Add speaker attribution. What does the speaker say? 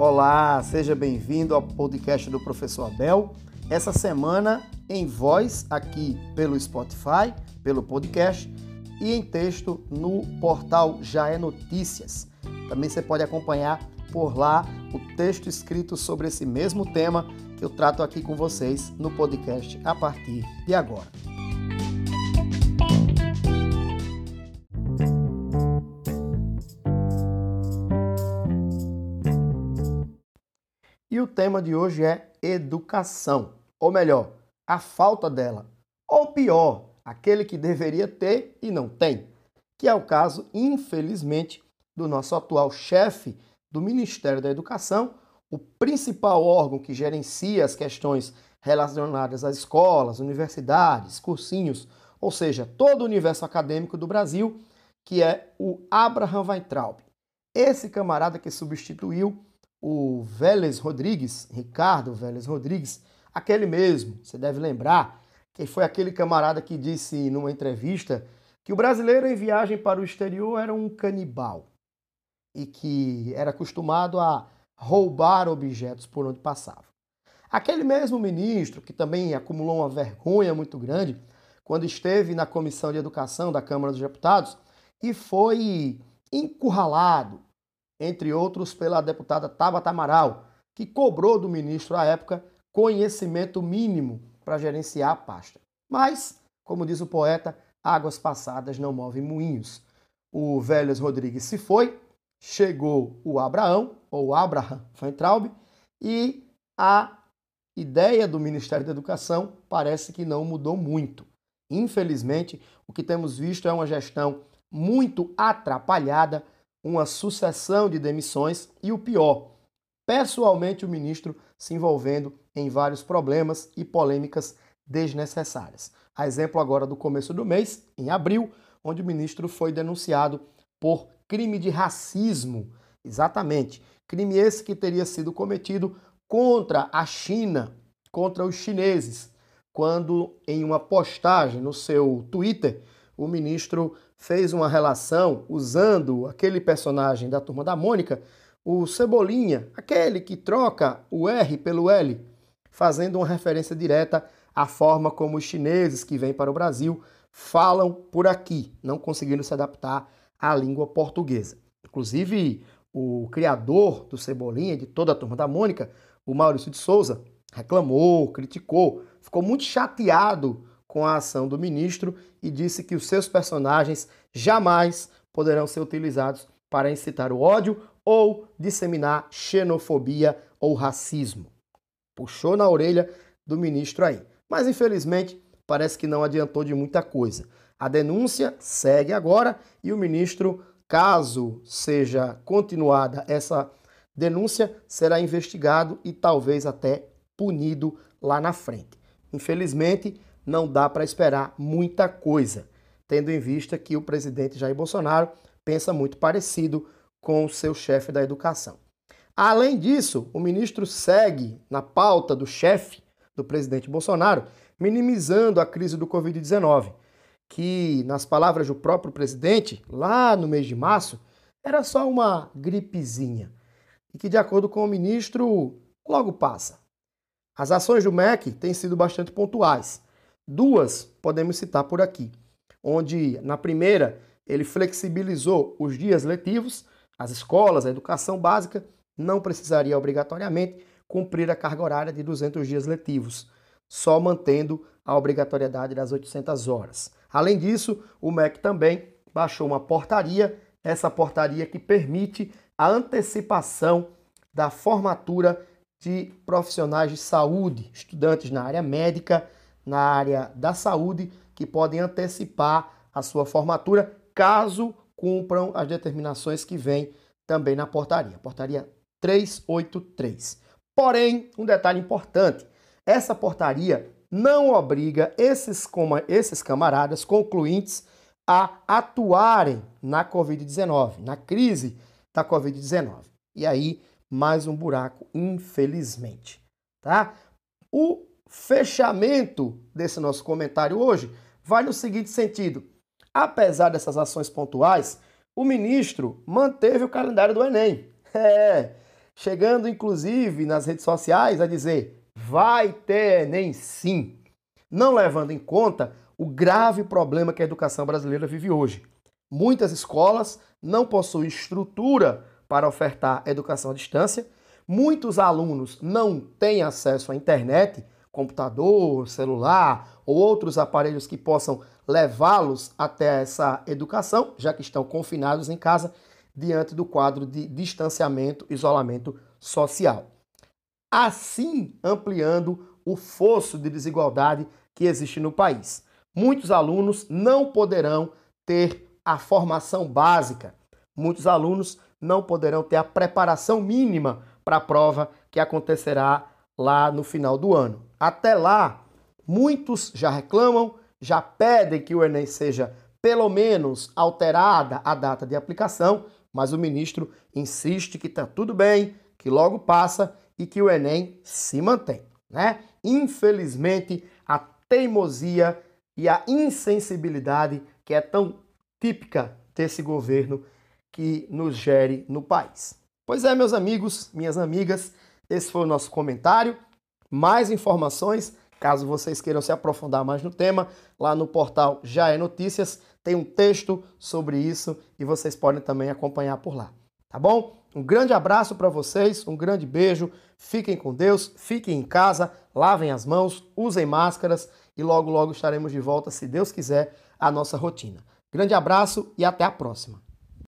Speaker 1: Olá, seja bem-vindo ao podcast do Professor Abel. Essa semana em voz aqui pelo Spotify, pelo podcast e em texto no portal Já é Notícias. Também você pode acompanhar por lá o texto escrito sobre esse mesmo tema que eu trato aqui com vocês no podcast a partir de agora. Tema de hoje é educação, ou melhor, a falta dela, ou pior, aquele que deveria ter e não tem, que é o caso, infelizmente, do nosso atual chefe do Ministério da Educação, o principal órgão que gerencia as questões relacionadas às escolas, universidades, cursinhos, ou seja, todo o universo acadêmico do Brasil, que é o Abraham Weintraub. Esse camarada que substituiu o Vélez Rodrigues, Ricardo Vélez Rodrigues, aquele mesmo, você deve lembrar, que foi aquele camarada que disse numa entrevista que o brasileiro em viagem para o exterior era um canibal e que era acostumado a roubar objetos por onde passava. Aquele mesmo ministro, que também acumulou uma vergonha muito grande, quando esteve na Comissão de Educação da Câmara dos Deputados e foi encurralado, entre outros, pela deputada Tabata Amaral, que cobrou do ministro à época conhecimento mínimo para gerenciar a pasta. Mas, como diz o poeta, águas passadas não movem moinhos. O Vélez Rodrigues se foi, chegou o Abraão, ou Abraham Weintraub, e a ideia do Ministério da Educação parece que não mudou muito. Infelizmente, o que temos visto é uma gestão muito atrapalhada, uma sucessão de demissões e o pior, pessoalmente o ministro se envolvendo em vários problemas e polêmicas desnecessárias. A exemplo agora do começo do mês, em abril, onde o ministro foi denunciado por crime de racismo. Exatamente. Crime esse que teria sido cometido contra a China, contra os chineses, quando em uma postagem no seu Twitter, o ministro fez uma relação usando aquele personagem da turma da Mônica, o Cebolinha, aquele que troca o R pelo L, fazendo uma referência direta à forma como os chineses que vêm para o Brasil falam por aqui, não conseguindo se adaptar à língua portuguesa. Inclusive, o criador do Cebolinha, de toda a turma da Mônica, o Maurício de Souza, reclamou, criticou, ficou muito chateado com a ação do ministro e disse que os seus personagens jamais poderão ser utilizados para incitar o ódio ou disseminar xenofobia ou racismo. Puxou na orelha do ministro aí. Mas infelizmente parece que não adiantou de muita coisa. A denúncia segue agora e o ministro, caso seja continuada essa denúncia, será investigado e talvez até punido lá na frente. Infelizmente, não dá para esperar muita coisa, tendo em vista que o presidente Jair Bolsonaro pensa muito parecido com o seu chefe da educação. Além disso, o ministro segue na pauta do chefe do presidente Bolsonaro, minimizando a crise do Covid-19, que, nas palavras do próprio presidente, lá no mês de março, era só uma gripezinha e que, de acordo com o ministro, logo passa. As ações do MEC têm sido bastante pontuais. Duas podemos citar por aqui, onde, na primeira, ele flexibilizou os dias letivos, as escolas, a educação básica não precisaria obrigatoriamente cumprir a carga horária de 200 dias letivos, só mantendo a obrigatoriedade das 800 horas. Além disso, o MEC também baixou uma portaria, essa portaria que permite a antecipação da formatura de profissionais de saúde, estudantes na área médica, na área da saúde, que podem antecipar a sua formatura caso cumpram as determinações que vêm também na portaria. Portaria 383. Porém, um detalhe importante: essa portaria não obriga esses, esses camaradas concluintes a atuarem na Covid-19, na crise da Covid-19. E aí, mais um buraco, infelizmente. Tá? O fechamento desse nosso comentário hoje vai no seguinte sentido: apesar dessas ações pontuais, o ministro manteve o calendário do Enem. É, chegando inclusive nas redes sociais a dizer: vai ter Enem sim, não levando em conta o grave problema que a educação brasileira vive hoje. Muitas escolas não possuem estrutura para ofertar educação à distância, muitos alunos não têm acesso à internet, computador, celular ou outros aparelhos que possam levá-los até essa educação, já que estão confinados em casa diante do quadro de distanciamento, isolamento social. Assim, ampliando o fosso de desigualdade que existe no país. Muitos alunos não poderão ter a formação básica, muitos alunos não poderão ter a preparação mínima para a prova que acontecerá lá no final do ano. Até lá, muitos já reclamam, já pedem que o Enem seja pelo menos alterada a data de aplicação, mas o ministro insiste que está tudo bem, que logo passa e que o Enem se mantém. Né? Infelizmente, a teimosia e a insensibilidade que é tão típica desse governo que nos gere no país. Pois é, meus amigos, minhas amigas, esse foi o nosso comentário. Mais informações, caso vocês queiram se aprofundar mais no tema, lá no portal Já é Notícias tem um texto sobre isso e vocês podem também acompanhar por lá. Tá bom? Um grande abraço para vocês, um grande beijo. Fiquem com Deus, fiquem em casa, lavem as mãos, usem máscaras e logo logo estaremos de volta, se Deus quiser, à nossa rotina. Grande abraço e até a próxima.